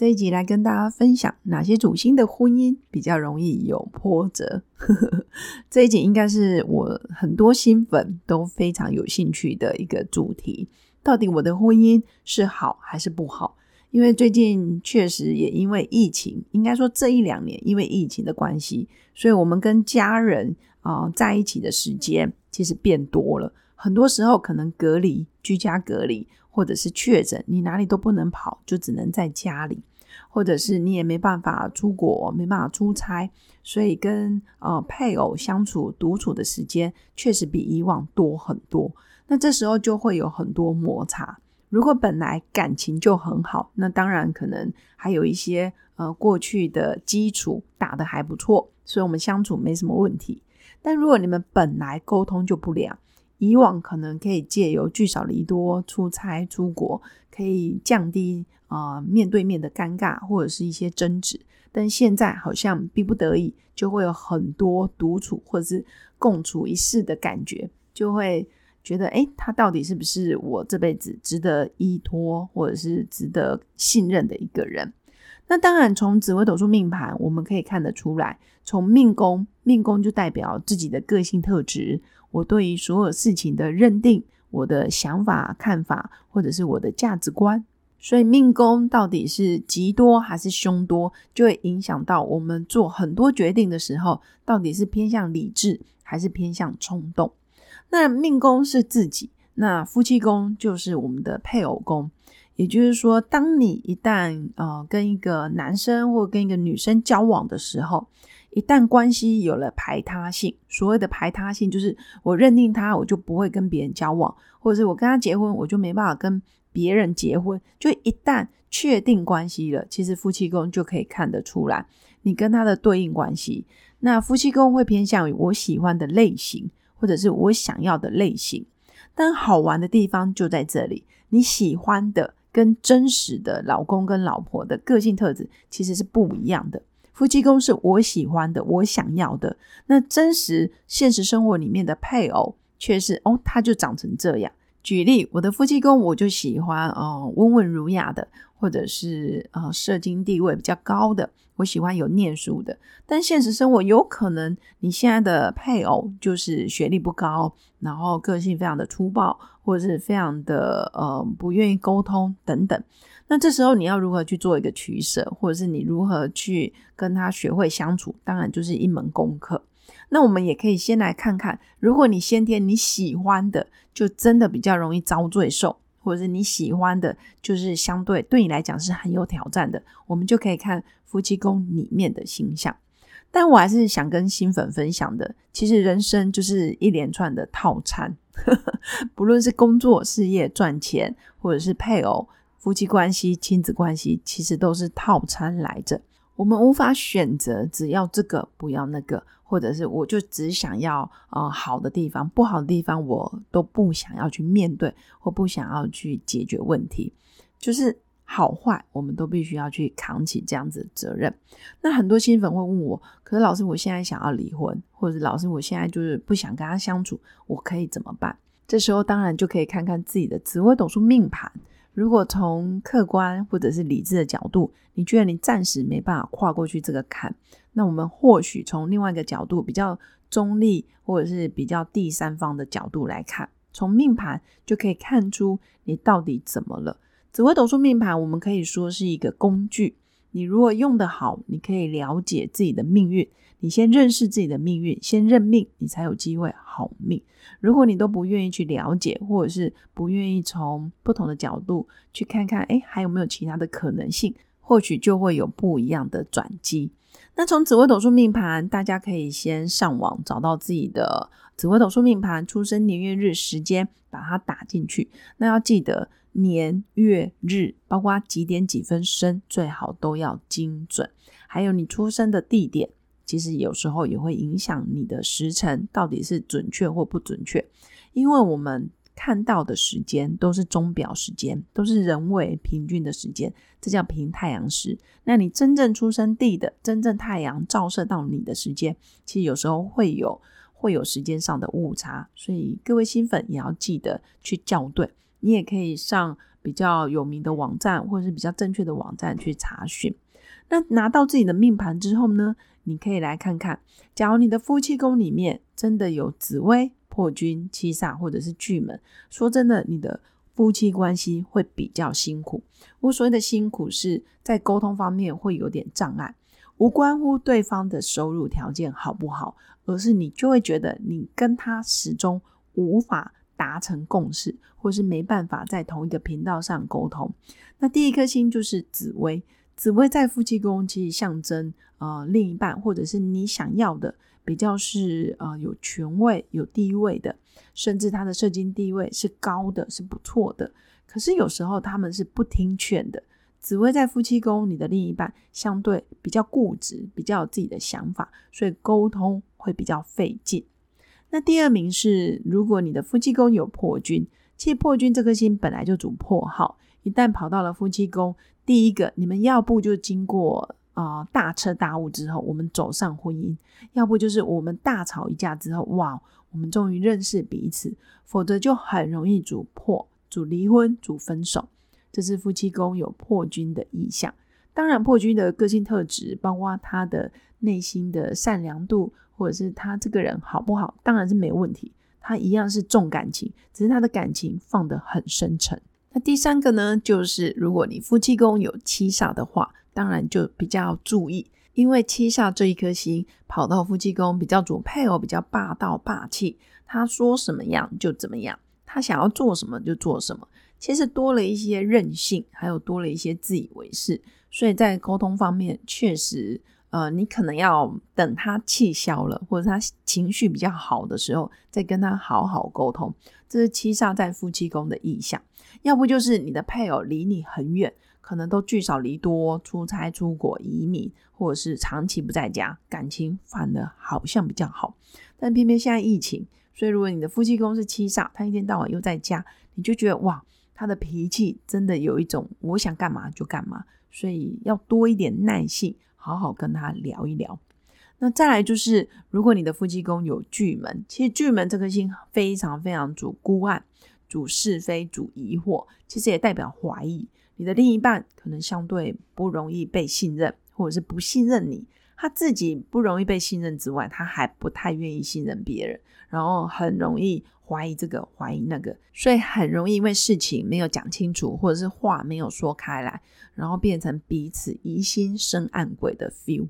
这一集来跟大家分享哪些主星的婚姻比较容易有波折。这一集应该是我很多新粉都非常有兴趣的一个主题。到底我的婚姻是好还是不好？因为最近确实也因为疫情，应该说这一两年因为疫情的关系，所以我们跟家人啊在一起的时间其实变多了。很多时候可能隔离、居家隔离，或者是确诊，你哪里都不能跑，就只能在家里。或者是你也没办法出国，没办法出差，所以跟呃配偶相处独处的时间确实比以往多很多。那这时候就会有很多摩擦。如果本来感情就很好，那当然可能还有一些呃过去的基础打得还不错，所以我们相处没什么问题。但如果你们本来沟通就不良，以往可能可以借由聚少离多、出差出国，可以降低。啊，面对面的尴尬或者是一些争执，但现在好像逼不得已，就会有很多独处或者是共处一室的感觉，就会觉得，哎，他到底是不是我这辈子值得依托或者是值得信任的一个人？那当然，从紫微斗数命盘我们可以看得出来，从命宫，命宫就代表自己的个性特质，我对于所有事情的认定，我的想法、看法，或者是我的价值观。所以命宫到底是吉多还是凶多，就会影响到我们做很多决定的时候，到底是偏向理智还是偏向冲动。那命宫是自己，那夫妻宫就是我们的配偶宫。也就是说，当你一旦呃跟一个男生或跟一个女生交往的时候，一旦关系有了排他性，所谓的排他性就是我认定他，我就不会跟别人交往，或者是我跟他结婚，我就没办法跟。别人结婚，就一旦确定关系了，其实夫妻宫就可以看得出来，你跟他的对应关系。那夫妻宫会偏向于我喜欢的类型，或者是我想要的类型。但好玩的地方就在这里，你喜欢的跟真实的老公跟老婆的个性特质其实是不一样的。夫妻宫是我喜欢的，我想要的，那真实现实生活里面的配偶却是哦，他就长成这样。举例，我的夫妻宫我就喜欢哦温文儒雅的，或者是呃社经地位比较高的，我喜欢有念书的。但现实生活有可能你现在的配偶就是学历不高，然后个性非常的粗暴，或者是非常的呃不愿意沟通等等。那这时候你要如何去做一个取舍，或者是你如何去跟他学会相处，当然就是一门功课。那我们也可以先来看看，如果你先天你喜欢的，就真的比较容易遭罪受，或者是你喜欢的，就是相对对你来讲是很有挑战的，我们就可以看夫妻宫里面的形象。但我还是想跟新粉分享的，其实人生就是一连串的套餐，不论是工作、事业、赚钱，或者是配偶、夫妻关系、亲子关系，其实都是套餐来着。我们无法选择只要这个不要那个，或者是我就只想要呃好的地方，不好的地方我都不想要去面对，或不想要去解决问题。就是好坏，我们都必须要去扛起这样子的责任。那很多新粉会问我，可是老师，我现在想要离婚，或者老师，我现在就是不想跟他相处，我可以怎么办？这时候当然就可以看看自己的紫微斗数命盘。如果从客观或者是理智的角度，你觉得你暂时没办法跨过去这个坎，那我们或许从另外一个角度，比较中立或者是比较第三方的角度来看，从命盘就可以看出你到底怎么了。紫微斗数命盘，我们可以说是一个工具。你如果用得好，你可以了解自己的命运。你先认识自己的命运，先认命，你才有机会好命。如果你都不愿意去了解，或者是不愿意从不同的角度去看看，哎，还有没有其他的可能性？或许就会有不一样的转机。那从紫微斗数命盘，大家可以先上网找到自己的紫微斗数命盘，出生年月日时间，把它打进去。那要记得年月日，包括几点几分生，最好都要精准。还有你出生的地点。其实有时候也会影响你的时辰到底是准确或不准确，因为我们看到的时间都是钟表时间，都是人为平均的时间，这叫平太阳时。那你真正出生地的真正太阳照射到你的时间，其实有时候会有会有时间上的误差，所以各位新粉也要记得去校对。你也可以上比较有名的网站，或者是比较正确的网站去查询。那拿到自己的命盘之后呢？你可以来看看，假如你的夫妻宫里面真的有紫薇、破军、七煞或者是巨门，说真的，你的夫妻关系会比较辛苦。我所谓的辛苦是在沟通方面会有点障碍，无关乎对方的收入条件好不好，而是你就会觉得你跟他始终无法达成共识，或是没办法在同一个频道上沟通。那第一颗星就是紫薇。紫薇在夫妻宫，其实象征呃另一半，或者是你想要的，比较是呃有权位、有地位的，甚至他的社经地位是高的，是不错的。可是有时候他们是不听劝的。紫薇在夫妻宫，你的另一半相对比较固执，比较有自己的想法，所以沟通会比较费劲。那第二名是，如果你的夫妻宫有破军，其实破军这颗星本来就主破耗，一旦跑到了夫妻宫。第一个，你们要不就经过啊大彻大悟之后，我们走上婚姻；要不就是我们大吵一架之后，哇，我们终于认识彼此。否则就很容易主破、主离婚、主分手。这是夫妻宫有破军的意象。当然，破军的个性特质，包括他的内心的善良度，或者是他这个人好不好，当然是没问题。他一样是重感情，只是他的感情放得很深沉。那第三个呢，就是如果你夫妻宫有七煞的话，当然就比较要注意，因为七煞这一颗星跑到夫妻宫，比较主配偶比较霸道霸气，他说什么样就怎么样，他想要做什么就做什么，其实多了一些任性，还有多了一些自以为是，所以在沟通方面确实。呃，你可能要等他气消了，或者他情绪比较好的时候，再跟他好好沟通。这是七煞在夫妻宫的意象。要不就是你的配偶离你很远，可能都聚少离多，出差、出国、移民，或者是长期不在家，感情反而好像比较好。但偏偏现在疫情，所以如果你的夫妻宫是七煞，他一天到晚又在家，你就觉得哇，他的脾气真的有一种我想干嘛就干嘛，所以要多一点耐性。好好跟他聊一聊。那再来就是，如果你的夫妻宫有巨门，其实巨门这颗星非常非常主孤暗、主是非、主疑惑，其实也代表怀疑。你的另一半可能相对不容易被信任，或者是不信任你。他自己不容易被信任之外，他还不太愿意信任别人，然后很容易怀疑这个怀疑那个，所以很容易因为事情没有讲清楚，或者是话没有说开来，然后变成彼此疑心生暗鬼的 feel。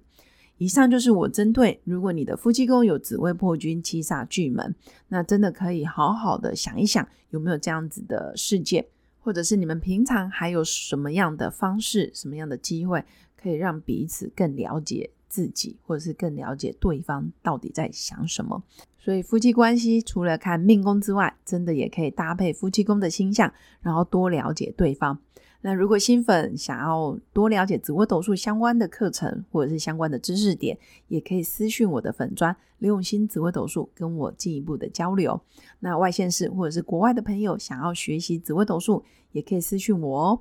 以上就是我针对，如果你的夫妻宫有紫薇破军、七煞巨门，那真的可以好好的想一想，有没有这样子的事件，或者是你们平常还有什么样的方式、什么样的机会，可以让彼此更了解。自己，或者是更了解对方到底在想什么。所以夫妻关系除了看命宫之外，真的也可以搭配夫妻宫的星象，然后多了解对方。那如果新粉想要多了解紫微斗数相关的课程，或者是相关的知识点，也可以私讯我的粉砖刘永新紫微斗数，跟我进一步的交流。那外县市或者是国外的朋友想要学习紫微斗数，也可以私讯我哦。